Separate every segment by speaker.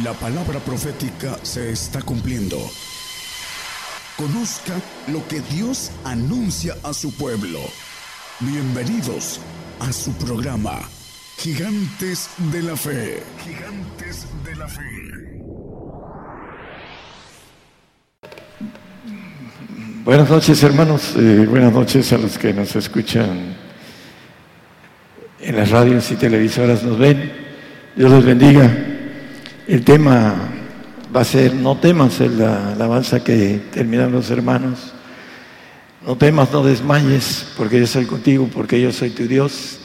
Speaker 1: La palabra profética se está cumpliendo. Conozca lo que Dios anuncia a su pueblo. Bienvenidos a su programa, Gigantes de la Fe. Gigantes de la Fe.
Speaker 2: Buenas noches hermanos, buenas noches a los que nos escuchan en las radios y televisoras, nos ven. Dios les bendiga. El tema va a ser, no temas, es la alabanza que terminan los hermanos. No temas, no desmayes, porque yo soy contigo, porque yo soy tu Dios,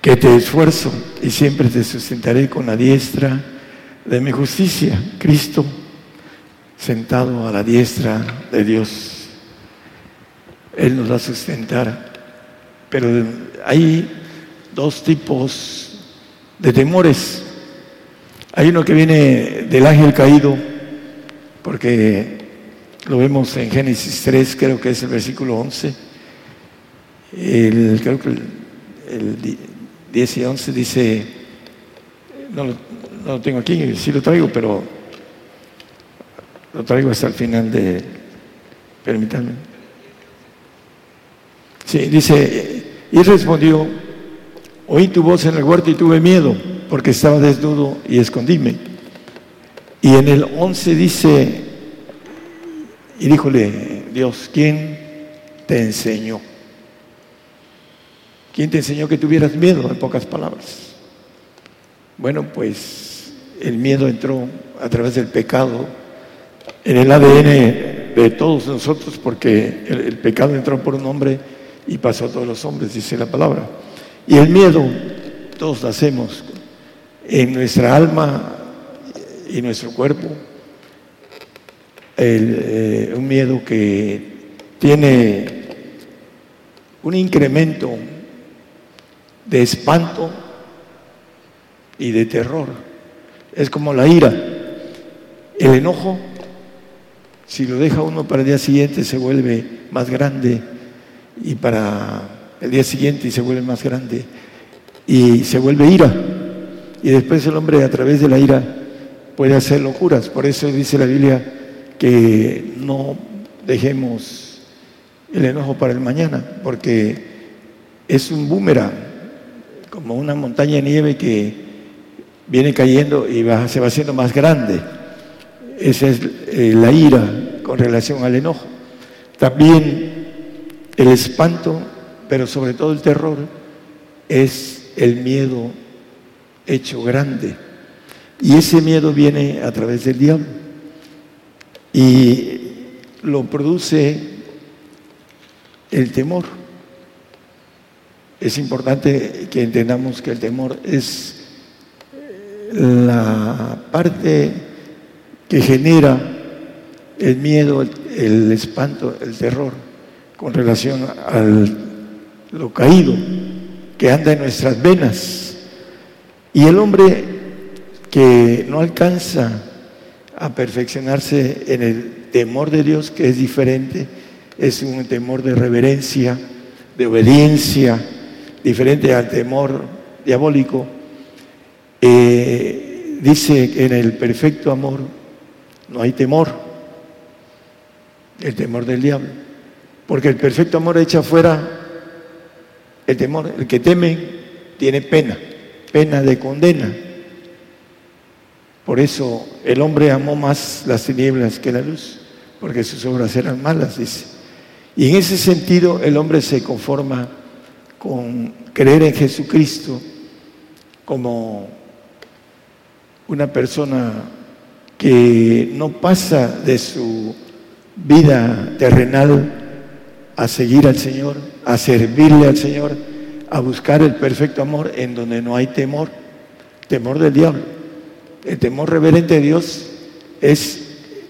Speaker 2: que te esfuerzo y siempre te sustentaré con la diestra de mi justicia. Cristo sentado a la diestra de Dios. Él nos va a sustentar. Pero hay dos tipos de temores. Hay uno que viene del ángel caído, porque lo vemos en Génesis 3, creo que es el versículo 11. El, creo que el, 10 y 11 dice, no lo, no tengo aquí, sí lo traigo, pero lo traigo hasta el final de, permítanme. Sí, dice, y respondió, oí tu voz en el huerto y tuve miedo porque estaba desnudo y escondíme. Y en el 11 dice, y díjole Dios, ¿quién te enseñó? ¿Quién te enseñó que tuvieras miedo, en pocas palabras? Bueno, pues el miedo entró a través del pecado en el ADN de todos nosotros, porque el, pecado entró por un hombre y pasó a todos los hombres, dice la palabra. Y el miedo, todos nacemos en nuestra alma y nuestro cuerpo eh, un miedo que tiene un incremento de espanto y de terror. Es como la ira. El enojo, si lo deja uno para el día siguiente, se vuelve más grande y para el día siguiente se vuelve más grande y se vuelve ira y después el hombre a través de la ira puede hacer locuras. Por eso dice la Biblia que no dejemos el enojo para el mañana, porque es un boomerang, como una montaña de nieve que viene cayendo y se va haciendo más grande. Esa es eh, la ira con relación al enojo. También el espanto, pero sobre todo el terror, es el miedo hecho grande. Y ese miedo viene a través del diablo. Y lo produce el temor. Es importante que entendamos que el temor es la parte que genera el miedo, el, espanto, el terror con relación al lo caído que anda en nuestras venas y el hombre que no alcanza a perfeccionarse en el temor de Dios, que es diferente, es un temor de reverencia, de obediencia, diferente al temor diabólico, eh, dice que en el perfecto amor no hay temor, el temor del diablo, porque el perfecto amor echa fuera el temor, el que teme tiene pena pena de condena. Por eso el hombre amó más las tinieblas que la luz, porque sus obras eran malas, dice. Y en ese sentido el hombre se conforma con creer en Jesucristo como una persona que no pasa de su vida terrenal a seguir al Señor, a servirle al Señor, a buscar el perfecto amor en donde no hay temor, temor del diablo. El temor reverente de Dios es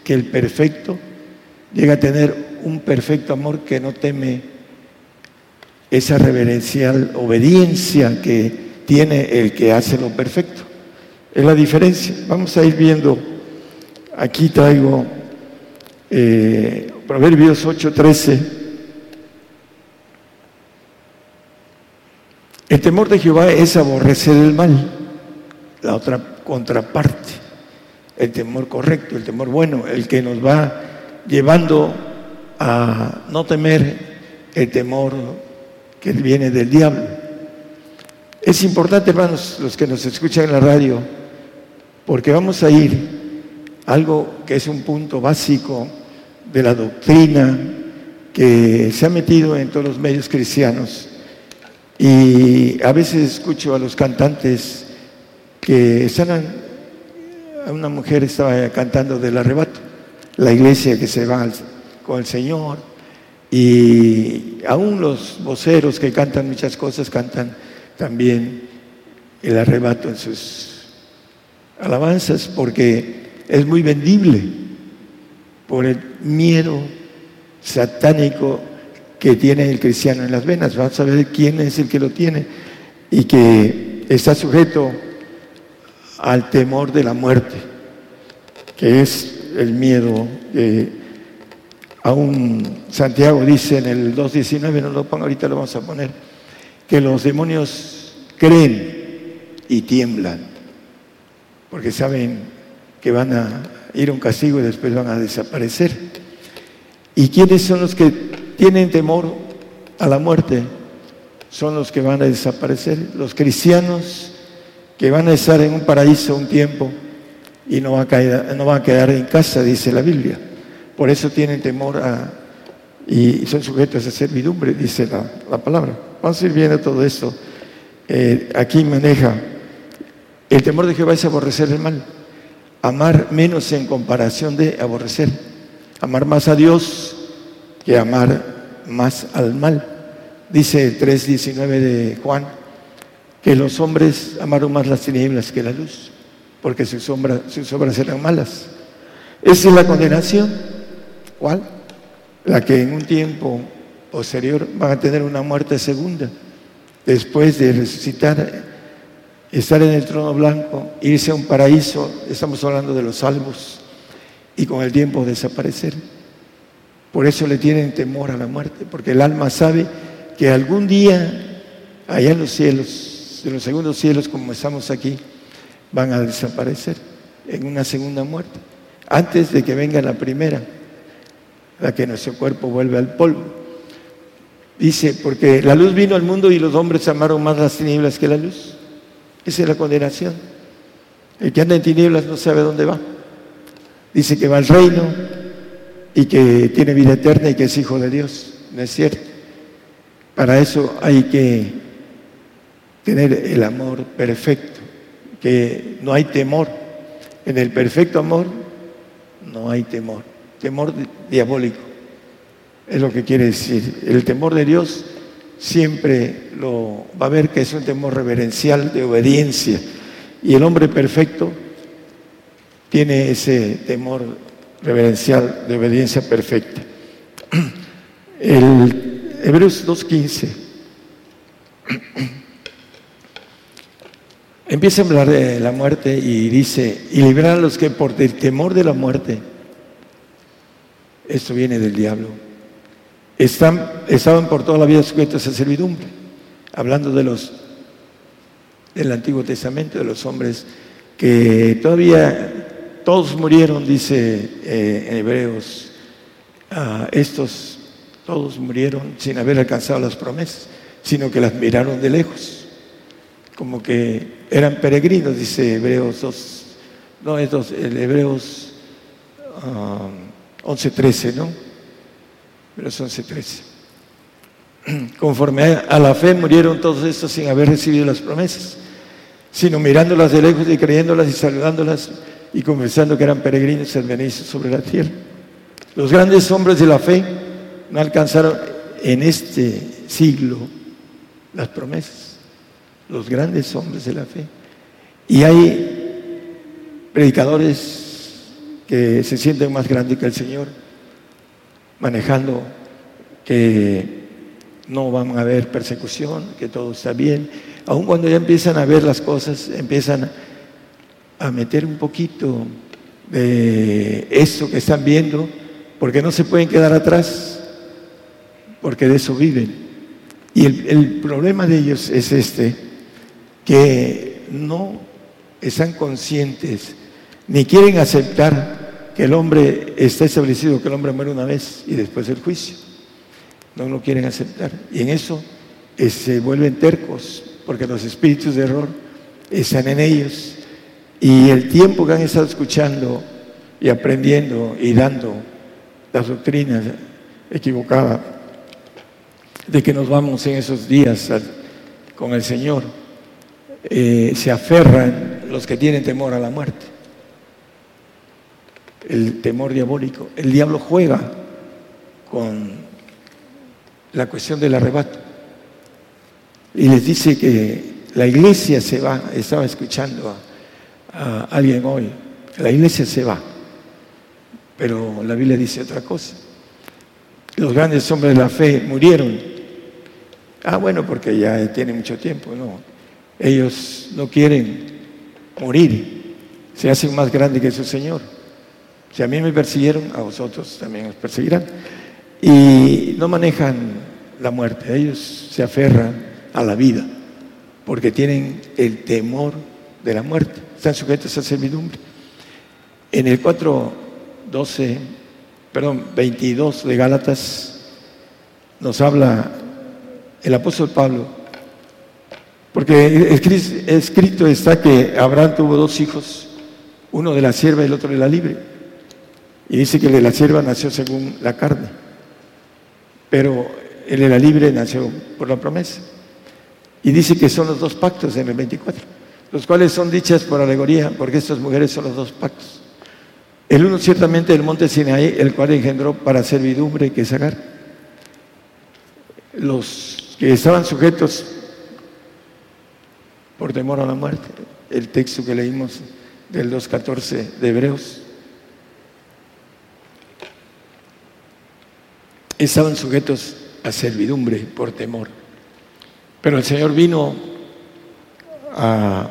Speaker 2: que el perfecto llega a tener un perfecto amor que no teme esa reverencial obediencia que tiene el que hace lo perfecto. Es la diferencia. Vamos a ir viendo, aquí traigo eh, Proverbios 8:13 El temor de Jehová es aborrecer el mal, la otra contraparte. el temor correcto, el temor bueno, el que nos va llevando a no temer el temor que viene del diablo. Es importante, hermanos, los que nos escuchan en la radio, porque vamos a ir a algo que es un punto básico de la doctrina que se ha metido en todos los medios cristianos. Y a veces escucho a los cantantes que están, una mujer estaba cantando del arrebato, la iglesia que se va con el Señor, y aún los voceros que cantan muchas cosas cantan también el arrebato en sus alabanzas porque es muy vendible por el miedo satánico que tiene el cristiano en las venas. Vamos a ver quién es el que lo tiene y que está sujeto al temor de la muerte, que es el miedo de Aún Santiago dice en el 2.19, no lo pongo ahorita, lo vamos a poner, que los demonios creen y tiemblan, porque saben que van a ir a un castigo y después van a desaparecer. ¿Y quiénes son los que tienen temor a la muerte? Son los que van a desaparecer, los cristianos que van a estar en un paraíso un tiempo y no, a no van a quedar en casa, dice la Biblia. Por eso tienen temor a, y son sujetos a servidumbre, dice la, palabra. Vamos a ir viendo todo esto. Eh, aquí maneja, el temor de Jehová es aborrecer el mal, amar menos en comparación de aborrecer, amar más a Dios que amar más al mal. Dice el 3.19 de Juan, que los hombres amaron más las tinieblas que la luz, porque sus, sus obras eran malas. Esa es la condenación ¿Cuál? La que en un tiempo posterior van a tener una muerte segunda, después de resucitar, estar en el trono blanco, irse a un paraíso, estamos hablando de los salvos, y con el tiempo desaparecer. Por eso le tienen temor a la muerte, porque el alma sabe que algún día, allá en los cielos, en los segundos cielos como estamos aquí, van a desaparecer en una segunda muerte, antes de que venga la primera la que nuestro cuerpo vuelve al polvo. Dice, porque la luz vino al mundo y los hombres amaron más las tinieblas que la luz. Esa es la condenación. El que anda en tinieblas no sabe dónde va. Dice que va al reino y que tiene vida eterna y que es hijo de Dios. No es cierto. Para eso hay que tener el amor perfecto, que no hay temor. En el perfecto amor no hay temor temor diabólico. Es lo que quiere decir. El temor de Dios siempre lo va a ver que es un temor reverencial de obediencia. Y el hombre perfecto tiene ese temor reverencial de obediencia perfecta. El Hebreos 2.15 empieza a hablar de la muerte y dice, y librar a los que por el temor de la muerte esto viene del diablo. Están, estaban por toda la vida sujetos a servidumbre, hablando de los del Antiguo Testamento, de los hombres que todavía todos murieron, dice eh, en Hebreos, ah, estos todos murieron sin haber alcanzado las promesas, sino que las miraron de lejos, como que eran peregrinos, dice Hebreos 2, no, es dos, el Hebreos... Ah, 11.13, ¿no? Pero es 11.13. Conforme a la fe murieron todos estos sin haber recibido las promesas, sino mirándolas de lejos y creyéndolas y saludándolas y confesando que eran peregrinos y advenizos sobre la tierra. Los grandes hombres de la fe no alcanzaron en este siglo las promesas. Los grandes hombres de la fe. Y hay predicadores que se sienten más grandes que el Señor, manejando que no van a haber persecución, que todo está bien. Aun cuando ya empiezan a ver las cosas, empiezan a meter un poquito de eso que están viendo, porque no se pueden quedar atrás, porque de eso viven. Y el, el problema de ellos es este, que no están conscientes ni quieren aceptar que el hombre está establecido, que el hombre muere una vez y después el juicio. No lo quieren aceptar. Y en eso eh, se vuelven tercos, porque los espíritus de error están en ellos. Y el tiempo que han estado escuchando y aprendiendo y dando las doctrinas equivocadas de que nos vamos en esos días con el Señor, eh, se aferran los que tienen temor a la muerte. El temor diabólico. El diablo juega con la cuestión del arrebato. Y les dice que la iglesia se va. Estaba escuchando a, a alguien hoy. La iglesia se va. Pero la Biblia dice otra cosa. Los grandes hombres de la fe murieron. Ah, bueno, porque ya tiene mucho tiempo. No, ellos no quieren morir, se hacen más grandes que su Señor. Si a mí me persiguieron, a vosotros también os perseguirán. Y no manejan la muerte, ellos se aferran a la vida, porque tienen el temor de la muerte, están sujetos a servidumbre. En el 4.12, perdón, 22 de Gálatas, nos habla el apóstol Pablo porque escrito está que Abraham tuvo dos hijos, uno de la sierva y el otro de la libre. Y dice que el de la sierva nació según la carne, pero el de la libre nació por la promesa. Y dice que son los dos pactos en el 24, los cuales son dichas por alegoría, porque estas mujeres son los dos pactos. El uno ciertamente del monte Sinaí, el cual engendró para servidumbre que sacar. Los que estaban sujetos por temor a la muerte. El texto que leímos del 2.14 de Hebreos. Estaban sujetos a servidumbre por temor. Pero el Señor vino a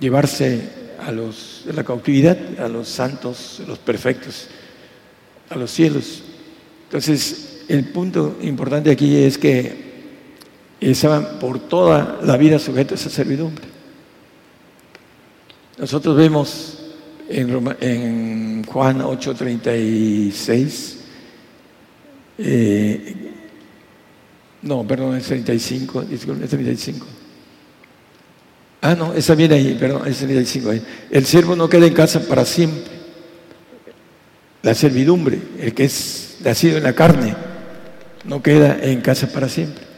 Speaker 2: llevarse a los de la cautividad, a los santos, a los perfectos, a los cielos. Entonces, el punto importante aquí es que estaban por toda la vida sujetos a esa servidumbre. Nosotros vemos en, en Juan 8:36, eh, no, perdón, es 35, disculpe, es 35. Ah, no, esa viene ahí, perdón, es 35 ahí. El siervo no queda en casa para siempre. La servidumbre, el que es nacido en la carne, no queda en casa para siempre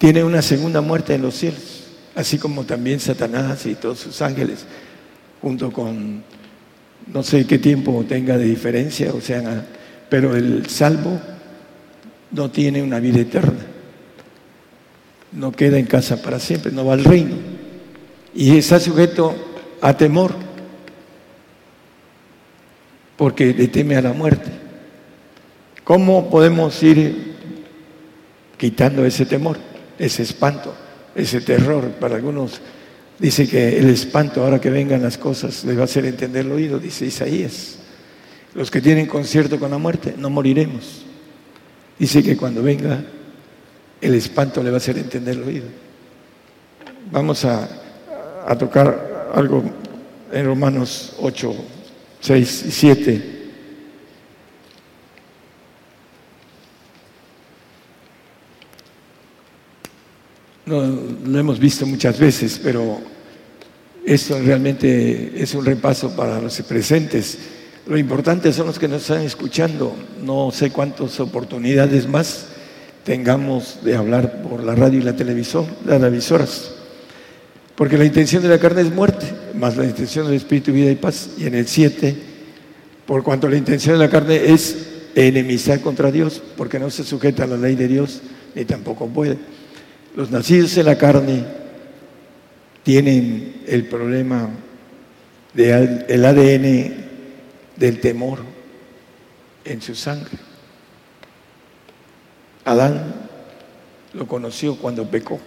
Speaker 2: tiene una segunda muerte en los cielos, así como también Satanás y todos sus ángeles, junto con no sé qué tiempo tenga de diferencia, o sea, pero el salvo no tiene una vida eterna, no queda en casa para siempre, no va al reino y está sujeto a temor porque le teme a la muerte. ¿Cómo podemos ir quitando ese temor? ese espanto, ese terror. Para algunos dice que el espanto, ahora que vengan las cosas, les va a hacer entender el oído, dice Isaías. Los que tienen concierto con la muerte, no moriremos. Dice que cuando venga el espanto le va a hacer entender el oído. Vamos a, a tocar algo en Romanos 8, 6 y 7. No, lo hemos visto muchas veces, pero esto realmente es un repaso para los presentes. Lo importante son los que nos están escuchando. No sé cuántas oportunidades más tengamos de hablar por la radio y la televisión, las televisoras. Porque la intención de la carne es muerte, más la intención del espíritu, vida y paz. Y en el 7, por cuanto la intención de la carne es enemistad contra Dios, porque no se sujeta a la ley de Dios, ni tampoco puede. Los nacidos en la carne tienen el problema del ADN del temor en su sangre. Adán lo conoció cuando pecó.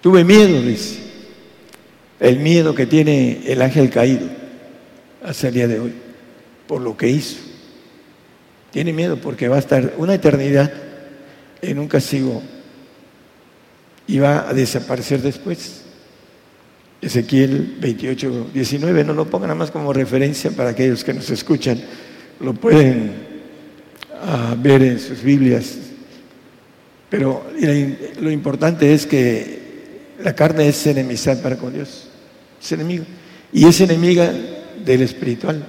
Speaker 2: Tuve miedo, dice. El miedo que tiene el ángel caído hasta el día de hoy, por lo que hizo. Tiene miedo porque va a estar una eternidad en un castigo y va a desaparecer después. Ezequiel 28, 19, no lo pongan nada más como referencia para aquellos que nos escuchan, lo pueden ah, ver en sus Biblias. Pero lo importante es que la carne es enemistad para con Dios, es enemigo. Y es enemiga del espiritual.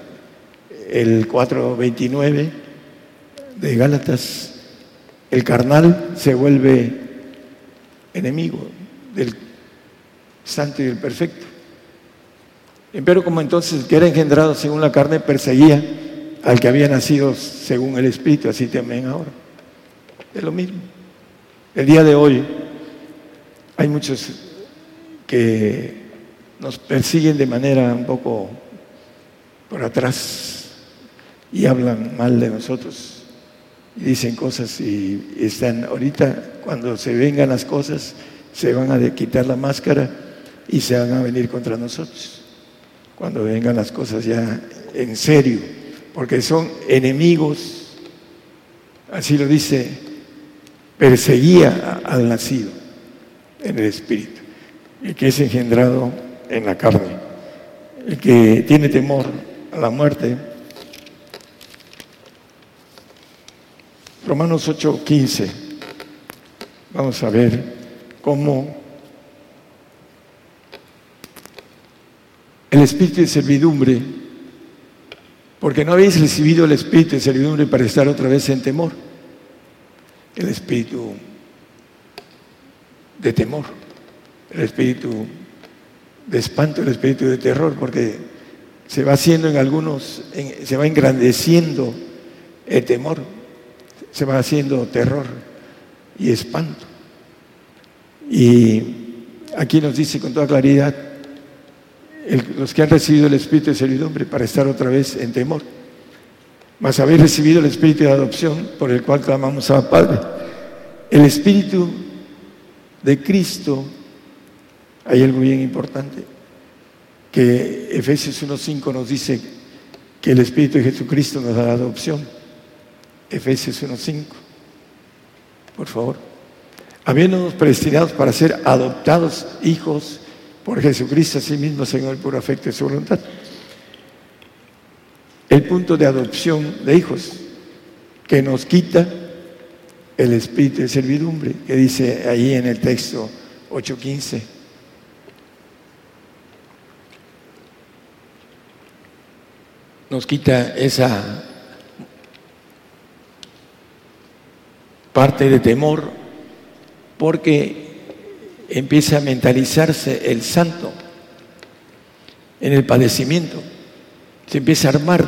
Speaker 2: El 4.29 de Gálatas, el carnal se vuelve enemigo del santo y del perfecto. Pero como entonces que era engendrado según la carne, perseguía al que había nacido según el Espíritu, así también ahora. Es lo mismo. El día de hoy hay muchos que nos persiguen de manera un poco por atrás y hablan mal de nosotros y dicen cosas y están ahorita cuando se vengan las cosas se van a quitar la máscara y se van a venir contra nosotros. Cuando vengan las cosas ya en serio, porque son enemigos, así lo dice, perseguía al nacido en el espíritu, el que es engendrado en la carne, el que tiene temor a la muerte. Romanos 8:15, vamos a ver cómo el espíritu de servidumbre, porque no habéis recibido el espíritu de servidumbre para estar otra vez en temor, el espíritu de temor, el espíritu de espanto, el espíritu de terror, porque se va haciendo en algunos, se va engrandeciendo el temor, se va haciendo terror y espanto. Y aquí nos dice con toda claridad, los que han recibido el espíritu de servidumbre para estar otra vez en temor. Mas habéis recibido el espíritu de adopción por el cual clamamos a Padre. El espíritu de Cristo, hay algo bien importante, que Efesios 1.5 nos dice que el espíritu de Jesucristo nos da la adopción. Efesios 1.5, por favor. Habiéndonos predestinados para ser adoptados hijos por Jesucristo a sí mismo, Señor, por afecto y su voluntad. El punto de adopción de hijos que nos quita el espíritu de servidumbre, que dice ahí en el texto 8.15. Nos quita esa parte de temor porque empieza a mentalizarse el santo en el padecimiento. Se empieza a armar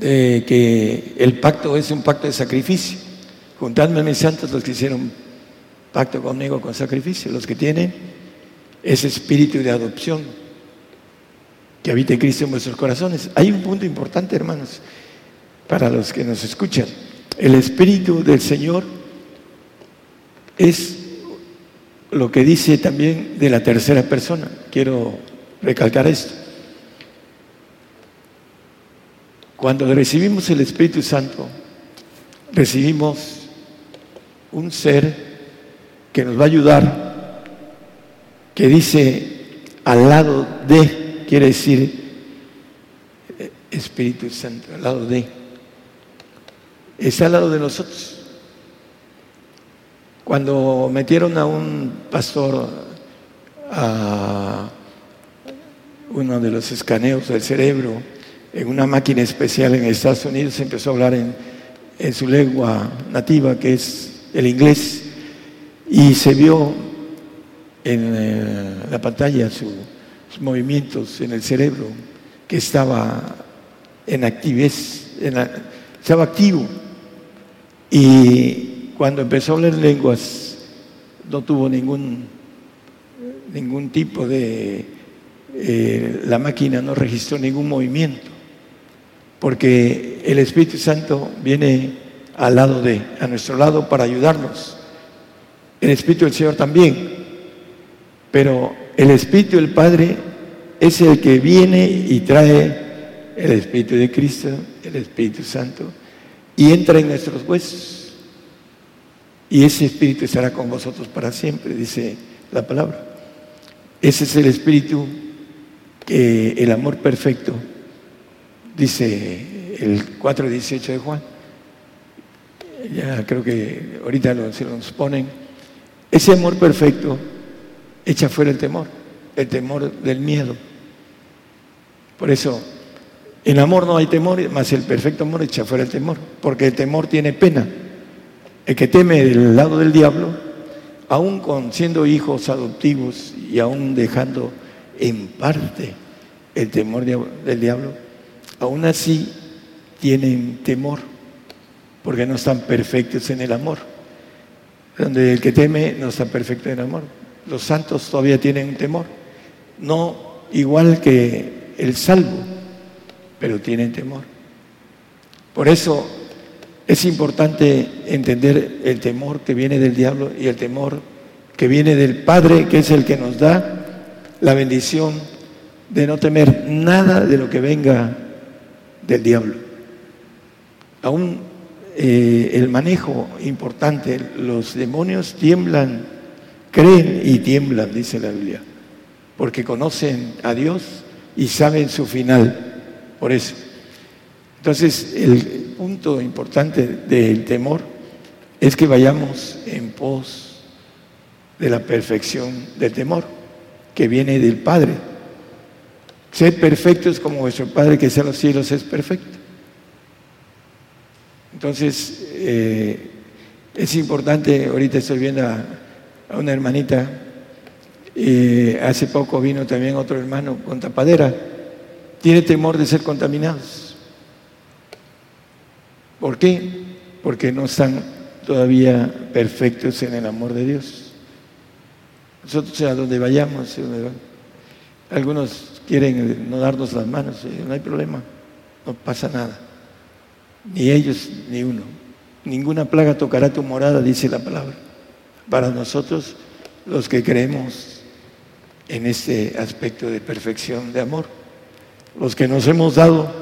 Speaker 2: de, que el pacto es un pacto de sacrificio. Juntadme a mis santos los que hicieron pacto conmigo con sacrificio, los que tienen ese espíritu de adopción que habita en Cristo en vuestros corazones. Hay un punto importante, hermanos, para los que nos escuchan. El espíritu del Señor es lo que dice también de la tercera persona. Quiero recalcar esto. Cuando recibimos el Espíritu Santo, recibimos un ser que nos va a ayudar, que dice al lado de, quiere decir eh, Espíritu Santo, al lado de, está al lado de nosotros. Cuando metieron a un pastor a uno de los escaneos del cerebro en una máquina especial en Estados Unidos, empezó a hablar en, su lengua nativa, que es el inglés, y se vio en eh, la pantalla sus movimientos en el cerebro, que estaba en estaba activo. Y cuando empezó a hablar lenguas, no tuvo ningún, ningún tipo de... Eh, la máquina no registró ningún movimiento, porque el Espíritu Santo viene al lado de, a nuestro lado para ayudarnos. El Espíritu del Señor también, pero el Espíritu del Padre es el que viene y trae el Espíritu de Cristo, el Espíritu Santo, y entra en nuestros huesos y ese espíritu estará con vosotros para siempre, dice la palabra. Ese es el espíritu que el amor perfecto, dice el 4.18 de Juan. Ya creo que ahorita lo, se nos ponen. Ese amor perfecto echa fuera el temor, el temor del miedo. Por eso, en amor no hay temor, más el perfecto amor echa fuera el temor, porque el temor tiene pena. El que teme del lado del diablo, aún con siendo hijos adoptivos y aún dejando en parte el temor del diablo, aún así tienen temor, porque no están perfectos en el amor. Donde el que teme no está perfecto en el amor. Los santos todavía tienen temor, no igual que el salvo, pero tienen temor. Por eso es importante entender el temor que viene del diablo y el temor que viene del Padre, que es el que nos da la bendición de no temer nada de lo que venga del diablo. Aún eh, el manejo importante, los demonios tiemblan, creen y tiemblan, dice la Biblia, porque conocen a Dios y saben su final. Por eso. Entonces, el punto importante del temor es que vayamos en pos de la perfección del temor, que viene del Padre. Ser perfectos como vuestro Padre que sea en los cielos es perfecto. Entonces, eh, es importante, ahorita estoy viendo a, una hermanita, eh, hace poco vino también otro hermano con tapadera, tiene temor de ser contaminados. ¿Por qué? Porque no están todavía perfectos en el amor de Dios. Nosotros a donde vayamos, algunos quieren no darnos las manos, no hay problema, no pasa nada. Ni ellos ni uno. Ninguna plaga tocará tu morada, dice la palabra. Para nosotros, los que creemos en este aspecto de perfección de amor, los que nos hemos dado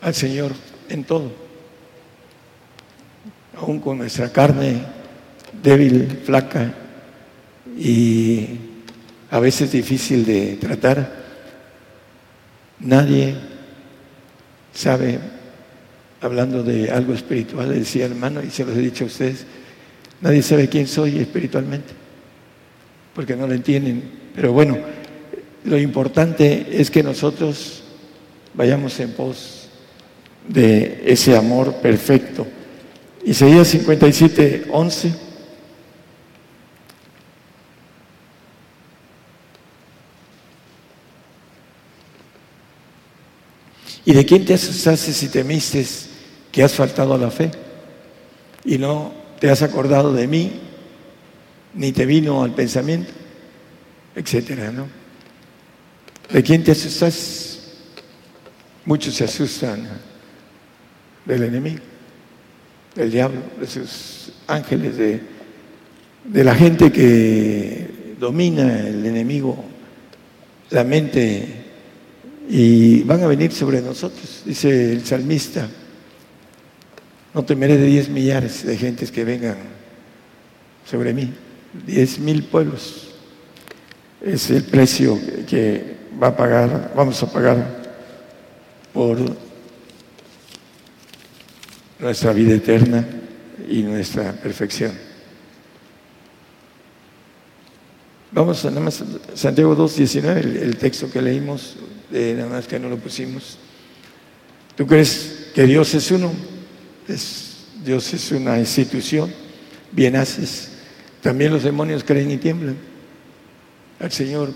Speaker 2: al Señor en todo aún con nuestra carne débil, flaca y a veces difícil de tratar, nadie sabe, hablando de algo espiritual, decía hermano, y se los he dicho a ustedes, nadie sabe quién soy espiritualmente, porque no lo entienden. Pero bueno, lo importante es que nosotros vayamos en pos de ese amor perfecto Isaías 57, 11. ¿Y de quién te asustaste si temiste que has faltado a la fe? Y no te has acordado de mí, ni te vino al pensamiento, etcétera, ¿no? ¿De quién te asustas? Muchos se asustan del enemigo del diablo, de sus ángeles, de, de la gente que domina el enemigo, la mente, y van a venir sobre nosotros, dice el salmista. No temeré de diez millares de gentes que vengan sobre mí, diez mil pueblos. Es el precio que va a pagar, vamos a pagar por nuestra vida eterna y nuestra perfección. Vamos a nada más Santiago 2.19, el, el texto que leímos, de, nada más que no lo pusimos. ¿Tú crees que Dios es uno? Dios es una institución, bien haces. También los demonios creen y tiemblan. Al Señor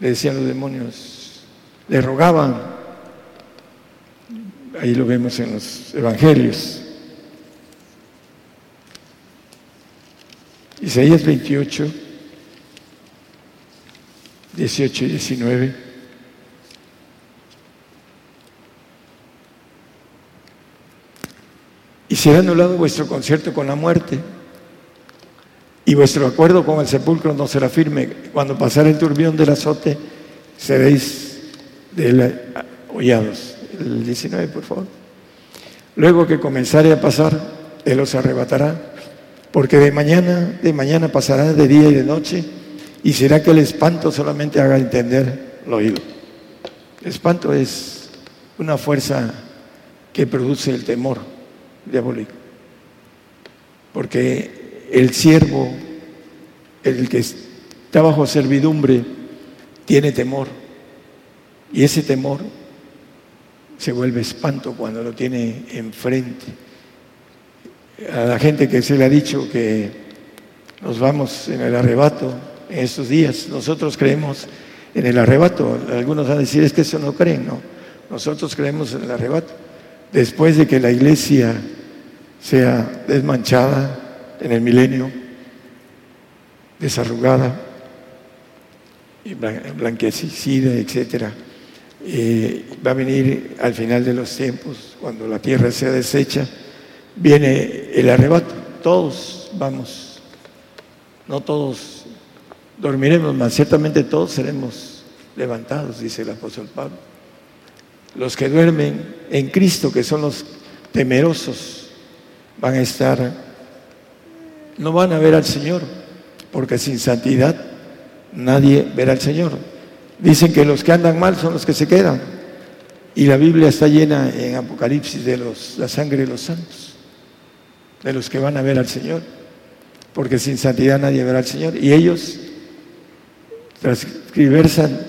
Speaker 2: le decían los demonios, le rogaban Ahí lo vemos en los evangelios. Isaías 28, 18 y 19. Y será anulado vuestro concierto con la muerte, y vuestro acuerdo con el sepulcro no será firme. Cuando pasara el turbión del azote, seréis hollados el 19, por favor. Luego que comenzare a pasar, Él os arrebatará, porque de mañana, de mañana pasará de día y de noche, ¿Y será que el espanto solamente haga entender lo oído? El espanto es una fuerza que produce el temor diabólico. Porque el siervo, el que está bajo servidumbre, tiene temor. Y ese temor se vuelve espanto cuando lo tiene enfrente. A la gente que se le ha dicho que nos vamos en el arrebato en estos días, nosotros creemos en el arrebato. Algunos van a decir es que eso no creen, no. Nosotros creemos en el arrebato. Después de que la iglesia sea desmanchada en el milenio, desarrugada, blanquecida, etcétera eh, va a venir al final de los tiempos, cuando la tierra sea deshecha, viene el arrebato. Todos vamos, no todos dormiremos, mas ciertamente todos seremos levantados, dice el apóstol Pablo. Los que duermen en Cristo, que son los temerosos, van a estar, no van a ver al Señor, porque sin santidad nadie verá al Señor. Dicen que los que andan mal son los que se quedan. Y la Biblia está llena en Apocalipsis de la sangre de los santos, de los que van a ver al Señor. Porque sin santidad nadie verá al Señor. Y ellos transcriversan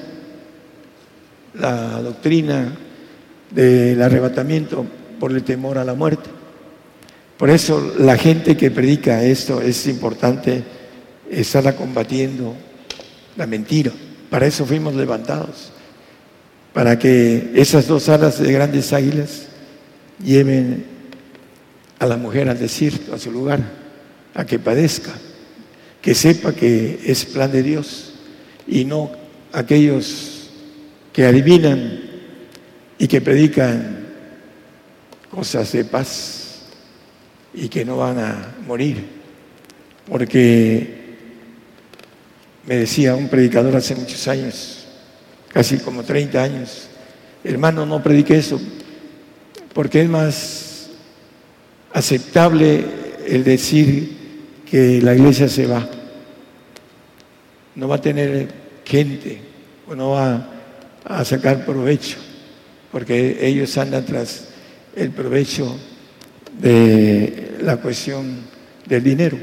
Speaker 2: la doctrina del arrebatamiento por el temor a la muerte. Por eso la gente que predica esto es importante estarla combatiendo la mentira. Para eso fuimos levantados, para que esas dos alas de grandes águilas lleven a la mujer al desierto, a su lugar, a que padezca, que sepa que es plan de Dios y no aquellos que adivinan y que predican cosas de paz y que no van a morir, porque me decía un predicador hace muchos años, casi como 30 años, hermano, no predique eso, porque es más aceptable el decir que la iglesia se va. No va a tener gente o no va a sacar provecho, porque ellos andan tras el provecho de la cuestión del dinero.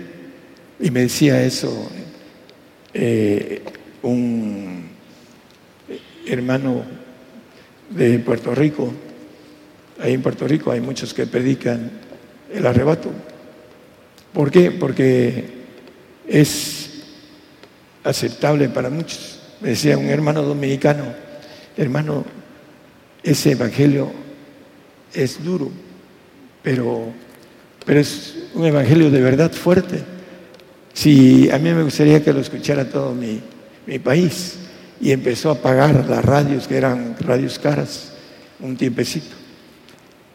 Speaker 2: Y me decía eso eh, un hermano de Puerto Rico, ahí en Puerto Rico hay muchos que predican el arrebato. ¿Por qué? Porque es aceptable para muchos. Me decía un hermano dominicano, hermano, ese evangelio es duro, pero, pero es un evangelio de verdad fuerte. Si a mí me gustaría que lo escuchara todo mi, país y empezó a pagar las radios, que eran radios caras, un tiempecito.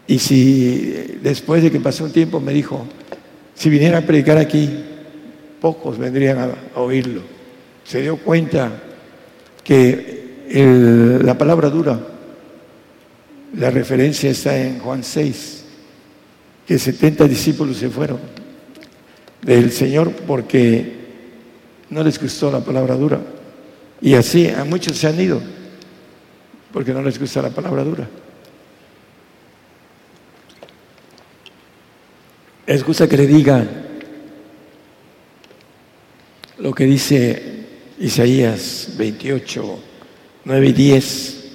Speaker 2: Y si después de que pasó un tiempo me dijo, si viniera a predicar aquí, pocos vendrían a, oírlo. Se dio cuenta que la palabra dura, la referencia está en Juan 6, que 70 discípulos se fueron del Señor porque no les gustó la palabra dura. Y así a muchos se han ido porque no les gusta la palabra dura. Les gusta que le digan lo que dice Isaías 28, 9 y 10.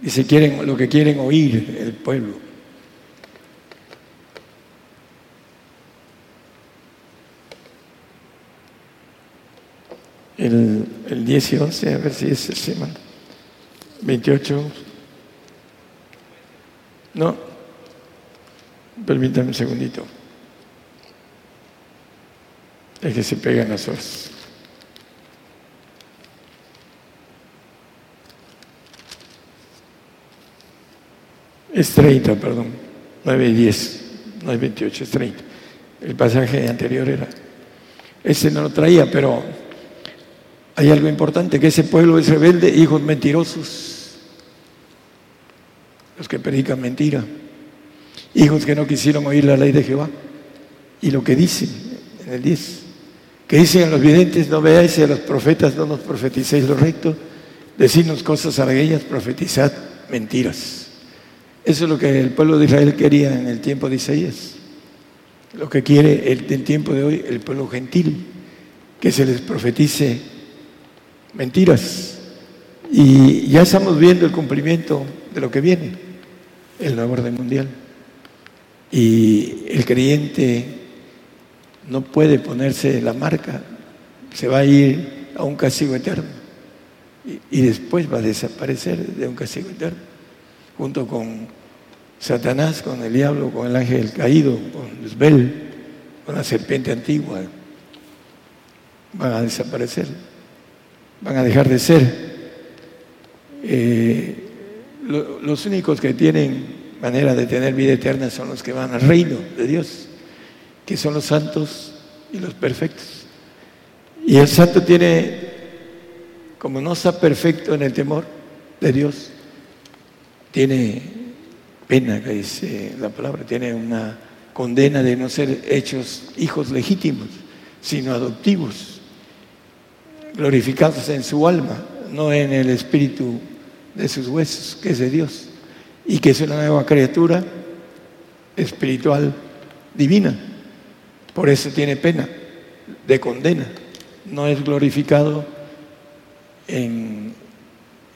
Speaker 2: Dice, quieren, lo que quieren oír el pueblo. el, el 10 y 11, a ver si es el semana. 28. No, permítame un segundito. Es que se pegan las horas. Es 30, perdón. 9 y 10. No es 28, es 30. El pasaje anterior era. Ese no lo traía, pero hay algo importante, que ese pueblo es rebelde, hijos mentirosos, los que predican mentira, hijos que no quisieron oír la ley de Jehová. Y lo que dice en el 10, que dicen los videntes, no veáis a los profetas no nos profeticéis lo recto, decirnos cosas aquellas, profetizad mentiras. Eso es lo que el pueblo de Israel quería en el tiempo de Isaías. Lo que quiere el, el tiempo de hoy el pueblo gentil, que se les profetice mentiras. Y ya estamos viendo el cumplimiento de lo que viene, el nuevo orden mundial. Y el creyente no puede ponerse la marca, se va a ir a un castigo eterno y, después va a desaparecer de un castigo eterno, junto con Satanás, con el diablo, con el ángel caído, con Luzbel, con la serpiente antigua. Van a desaparecer, van a dejar de ser. Eh, los únicos que tienen manera de tener vida eterna son los que van al reino de Dios, que son los santos y los perfectos. Y el santo tiene como no está perfecto en el temor de Dios, tiene pena, que dice la palabra, tiene una condena de no ser hechos hijos legítimos, sino adoptivos, glorificados en su alma, no en el espíritu de sus huesos, que es de Dios, y que es una nueva criatura espiritual divina. Por eso tiene pena de condena, no es glorificado en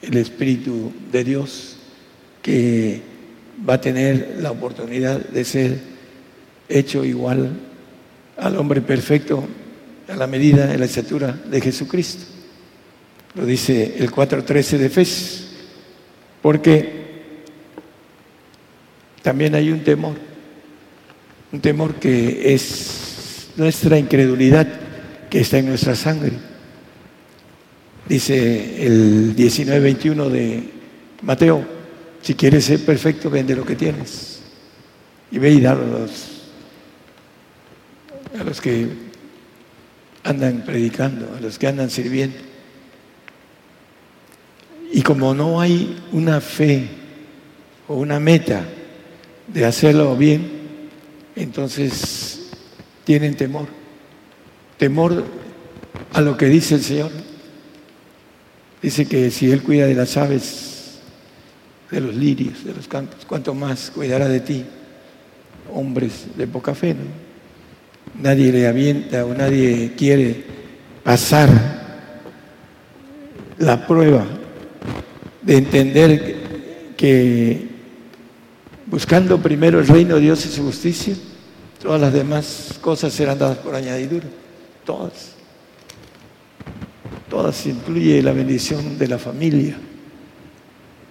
Speaker 2: el Espíritu de Dios que va a tener la oportunidad de ser hecho igual al hombre perfecto a la medida, de la estatura de Jesucristo. Lo dice el 4.13 de Efesios, porque también hay un temor, un temor que es nuestra incredulidad que está en nuestra sangre Dice el 19-21 de Mateo, si quieres ser perfecto, vende lo que tienes y ve y dalo a a los que andan predicando, a los que andan sirviendo. Y como no hay una fe o una meta de hacerlo bien, entonces tienen temor. Temor a lo que dice el Señor. Dice que si Él cuida de las aves, de los lirios, de los campos, ¿cuánto más cuidará de ti? Hombres de poca fe, ¿no? Nadie le avienta o nadie quiere pasar la prueba de entender que buscando primero el reino de Dios y su justicia, todas las demás cosas serán dadas por añadidura, todas todas incluye la bendición de la familia.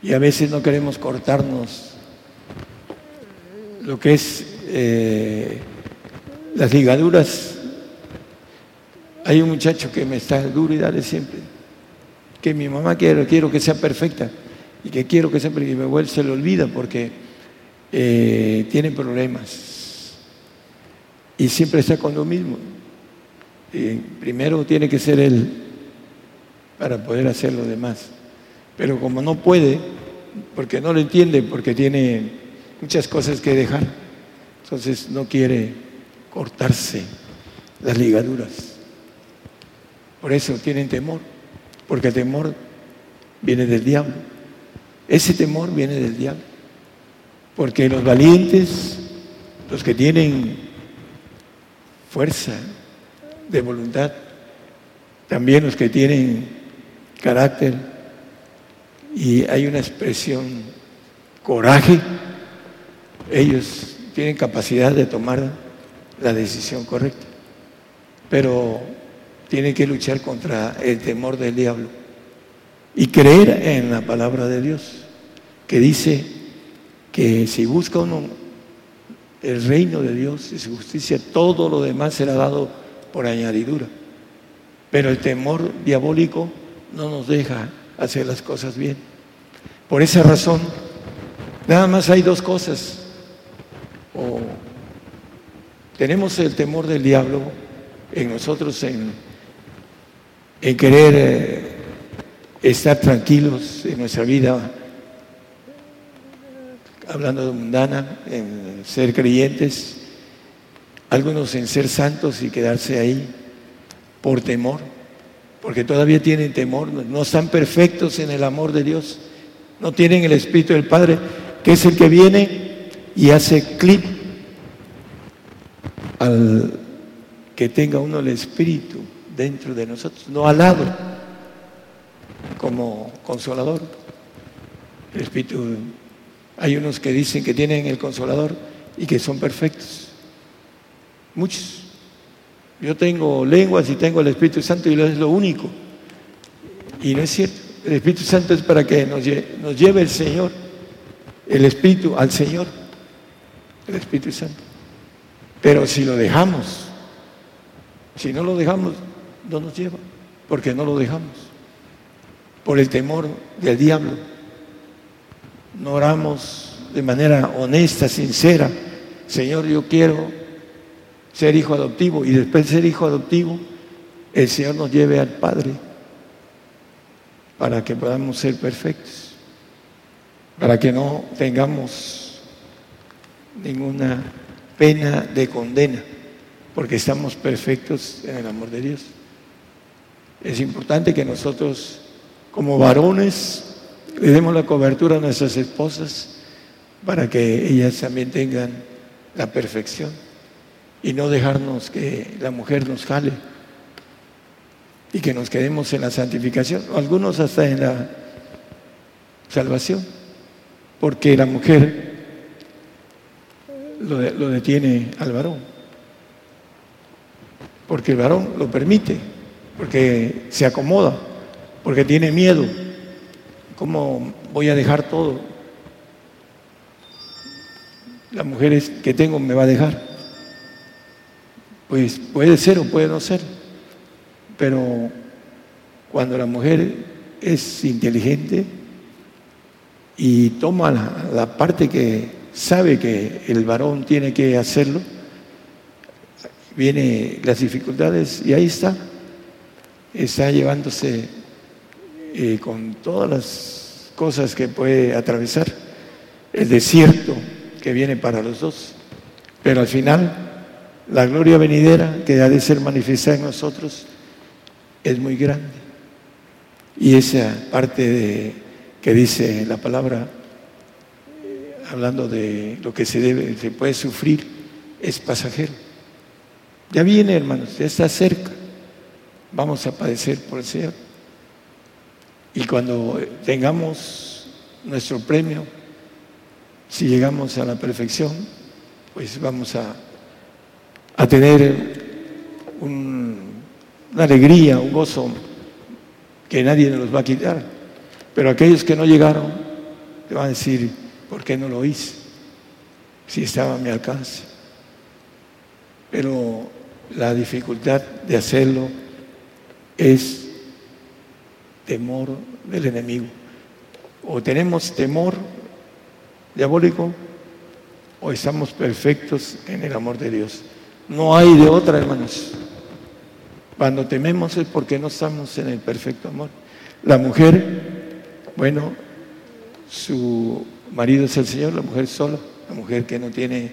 Speaker 2: Y a veces no queremos cortarnos lo que es eh, las ligaduras. Hay un muchacho que me está duro y dale siempre, que mi mamá quiero, quiero que sea perfecta y que quiero que siempre y me vuelve, se lo olvida porque eh, tiene problemas y siempre está con lo mismo. primero tiene que ser él para poder hacer lo demás. Pero como no puede, porque no lo entiende, porque tiene muchas cosas que dejar, entonces no quiere cortarse las ligaduras. Por eso tienen temor, porque el temor viene del diablo. Ese temor viene del diablo. Porque los valientes, los que tienen fuerza de voluntad, también los que tienen carácter y hay una expresión coraje, ellos tienen capacidad de tomar la decisión correcta, pero tienen que luchar contra el temor del diablo y creer en la palabra de Dios, que dice que si busca uno el reino de Dios y su justicia, todo lo demás será dado por añadidura. Pero el temor diabólico no nos deja hacer las cosas bien. Por esa razón, nada más hay dos cosas. O tenemos el temor del diablo en nosotros en, querer eh, estar tranquilos en nuestra vida, hablando de mundana, en ser creyentes, algunos en ser santos y quedarse ahí, por temor, porque todavía tienen temor, no están perfectos en el amor de Dios, no tienen el Espíritu del Padre, que es el que viene y hace clip al que tenga uno el Espíritu dentro de nosotros, no al lado, como consolador. El Espíritu, hay unos que dicen que tienen el consolador y que son perfectos. Muchos. Yo tengo lenguas y tengo el Espíritu Santo y es lo único. Y no es cierto. El Espíritu Santo es para que nos lleve, el Señor, el Espíritu al Señor, el Espíritu Santo. Pero si lo dejamos, si no lo dejamos, no nos lleva, porque no lo dejamos, por el temor del diablo. No oramos de manera honesta, sincera. Señor, yo quiero ser hijo adoptivo y después de ser hijo adoptivo, el Señor nos lleve al Padre para que podamos ser perfectos, para que no tengamos ninguna pena de condena, porque estamos perfectos en el amor de Dios. Es importante que nosotros, como varones, le demos la cobertura a nuestras esposas para que ellas también tengan la perfección y no dejarnos que la mujer nos jale y que nos quedemos en la santificación, algunos hasta en la salvación, porque la mujer lo, detiene al varón, porque el varón lo permite porque se acomoda, porque tiene miedo. ¿Cómo voy a dejar todo? La mujer que tengo me va a dejar. Pues puede ser o puede no ser, pero cuando la mujer es inteligente y toma la parte que sabe que el varón tiene que hacerlo, vienen las dificultades y ahí está está llevándose eh, con todas las cosas que puede atravesar el desierto que viene para los dos. Pero al final, la gloria venidera que ha de ser manifestada en nosotros es muy grande. Y esa parte de, que dice la palabra, eh, hablando de lo que se debe, se puede sufrir, es pasajero. Ya viene, hermanos, ya está cerca vamos a padecer por el Señor. Y cuando tengamos nuestro premio, si llegamos a la perfección, pues vamos a, a tener una alegría, un gozo que nadie nos va a quitar. Pero aquellos que no llegaron, te van a decir, ¿por qué no lo hice? Si estaba a mi alcance. Pero la dificultad de hacerlo es temor del enemigo. O tenemos temor diabólico o estamos perfectos en el amor de Dios. No hay de otra, hermanos. Cuando tememos es porque no estamos en el perfecto amor. La mujer, bueno, su marido es el Señor, la mujer sola, la mujer que no tiene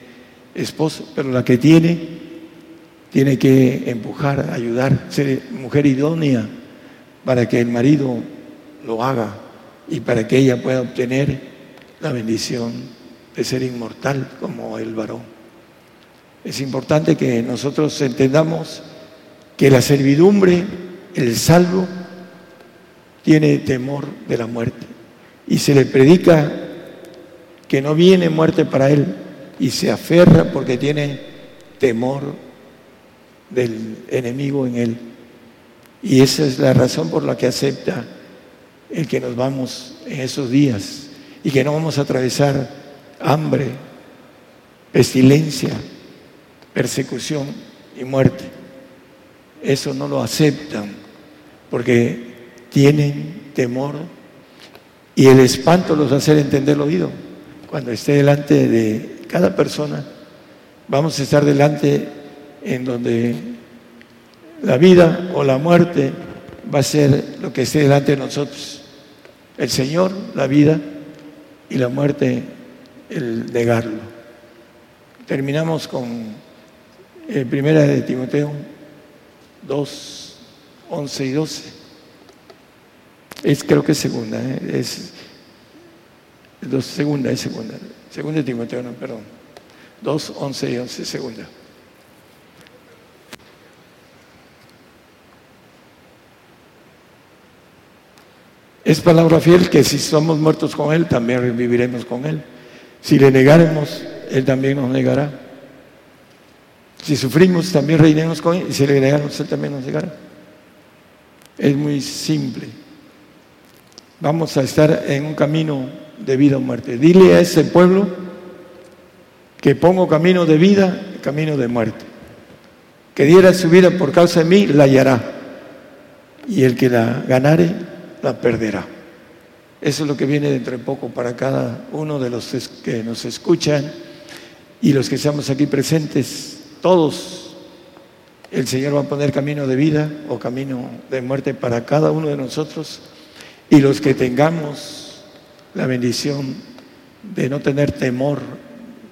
Speaker 2: esposo, pero la que tiene tiene que empujar, ayudar, ser mujer idónea para que el marido lo haga y para que ella pueda obtener la bendición de ser inmortal como el varón. Es importante que nosotros entendamos que la servidumbre, el salvo, tiene temor de la muerte y se le predica que no viene muerte para él y se aferra porque tiene temor del enemigo en él. Y esa es la razón por la que acepta el que nos vamos en esos días y que no vamos a atravesar hambre, pestilencia, persecución y muerte. Eso no lo aceptan porque tienen temor y el espanto los hacer entender el oído. Cuando esté delante de cada persona, vamos a estar delante en donde la vida o la muerte va a ser lo que esté delante de nosotros. El Señor, la vida y la muerte, el negarlo. Terminamos con el primera de Timoteo 2, 11 y 12. Es, creo que es segunda, ¿eh? es dos, segunda, es segunda. Segunda Timoteo, no, perdón. 2, 11 y 11, segunda. Es palabra fiel que si somos muertos con Él, también viviremos con Él. Si le negaremos, Él también nos negará. Si sufrimos, también reinemos con Él. Y si le negamos, Él también nos negará. Es muy simple. Vamos a estar en un camino de vida o muerte. Dile a ese pueblo que pongo camino de vida, camino de muerte. Que diera su vida por causa de mí, la hallará. Y el que la ganare, la perderá. Eso es lo que viene dentro de poco para cada uno de los que nos escuchan y los que estamos aquí presentes. Todos, el Señor va a poner camino de vida o camino de muerte para cada uno de nosotros y los que tengamos la bendición de no tener temor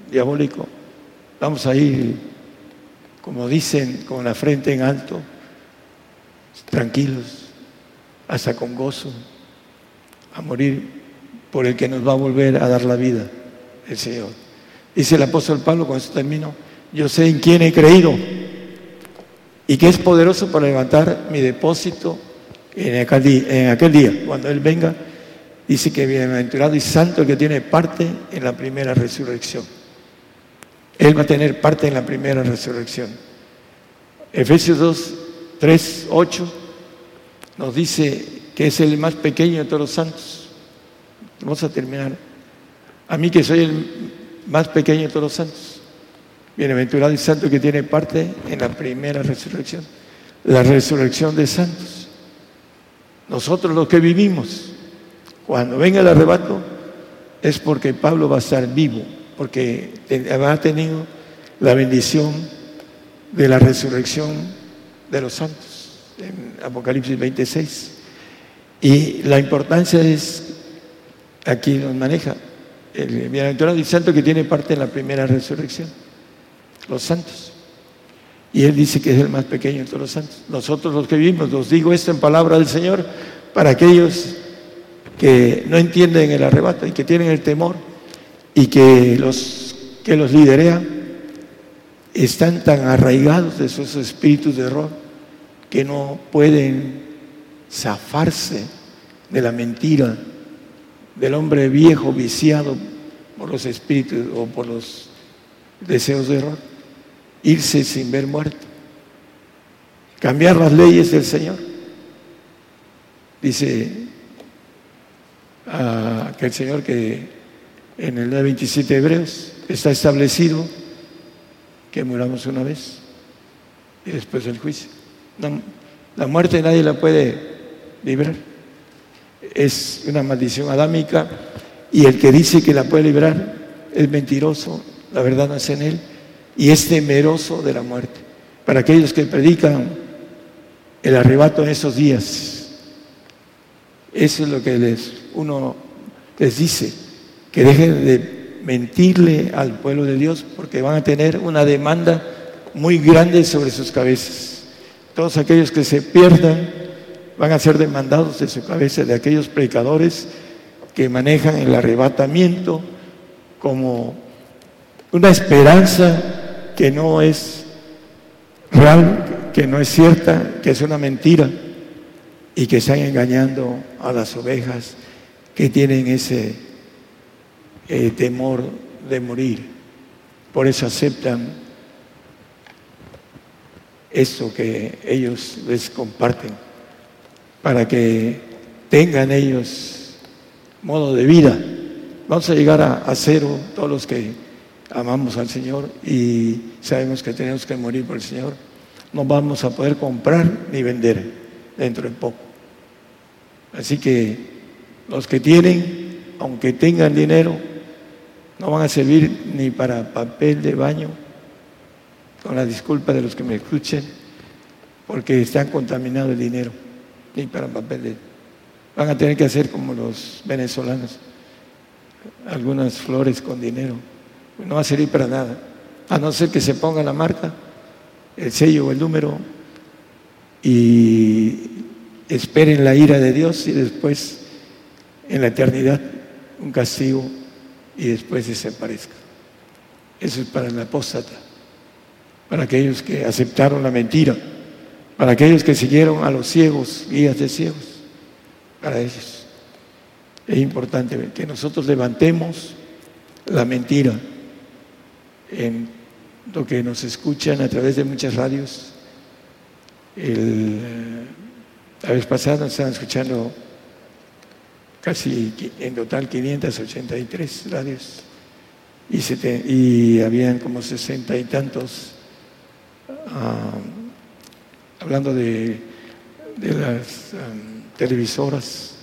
Speaker 2: diabólico, vamos a ir, como dicen, con la frente en alto, tranquilos, hasta con gozo, a morir por el que nos va a volver a dar la vida, el Señor. Dice el apóstol Pablo, con esto termino, yo sé en quién he creído y que es poderoso para levantar mi depósito en aquel día, cuando Él venga. Dice que bienaventurado y santo el que tiene parte en la primera resurrección. Él va a tener parte en la primera resurrección. Efesios 2, 3, 8 nos dice que es el más pequeño de todos los santos. Vamos a terminar. A mí que soy el más pequeño de todos los santos. Bienaventurado y santo que tiene parte en la primera resurrección. La resurrección de santos. Nosotros los que vivimos, cuando venga el arrebato, es porque Pablo va a estar vivo, porque ha tenido la bendición de la resurrección de los santos en Apocalipsis 26. Y la importancia es, aquí nos maneja, el bienaventurado y santo que tiene parte en la primera resurrección, los santos. Y él dice que es el más pequeño de todos los santos. Nosotros los que vivimos, os digo esto en palabra del Señor, para aquellos que no entienden el arrebato y que tienen el temor y que los que los liderean están tan arraigados de esos espíritus de error que no pueden zafarse de la mentira del hombre viejo viciado por los espíritus o por los deseos de error, irse sin ver muerte, cambiar las leyes del Señor. Dice aquel Señor que en el 27 de Hebreos está establecido que muramos una vez y después del juicio. La, muerte nadie la puede librar. Es una maldición adámica y el que dice que la puede librar es mentiroso, la verdad no es en él y es temeroso de la muerte. Para aquellos que predican el arrebato en esos días, eso es lo que les, uno les dice, que dejen de mentirle al pueblo de Dios porque van a tener una demanda muy grande sobre sus cabezas. Todos aquellos que se pierdan van a ser demandados de su cabeza de aquellos predicadores que manejan el arrebatamiento como una esperanza que no es real, que no es cierta, que es una mentira y que están engañando a las ovejas que tienen ese eh, temor de morir. Por eso aceptan eso que ellos les comparten, para que tengan ellos modo de vida. Vamos a llegar a, cero todos los que amamos al Señor y sabemos que tenemos que morir por el Señor. No vamos a poder comprar ni vender dentro de poco. Así que los que tienen, aunque tengan dinero, no van a servir ni para papel de baño, con la disculpa de los que me escuchen, porque están contaminado el dinero, ni para papel. Van a tener que hacer como los venezolanos, algunas flores con dinero. No va a servir para nada, a no ser que se ponga la marca, el sello o el número, y esperen la ira de Dios y después en la eternidad un castigo y después desaparezca. Eso es para el apóstata, para aquellos que aceptaron la mentira, para aquellos que siguieron a los ciegos, guías de ciegos, para ellos. Es importante que nosotros levantemos la mentira en lo que nos escuchan a través de muchas radios. la vez pasada nos estaban escuchando casi en total 583 radios y, habían como sesenta y tantos ah, hablando de, las televisoras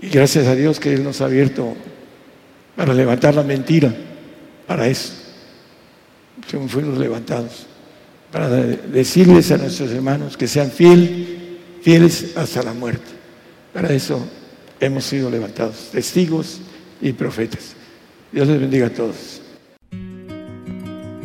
Speaker 2: y gracias a Dios que Él nos ha abierto para levantar la mentira, para eso. Fuimos levantados, para decirles a nuestros hermanos que sean fiel, fieles hasta la muerte. Para eso hemos sido levantados, testigos y profetas. Dios les bendiga a todos.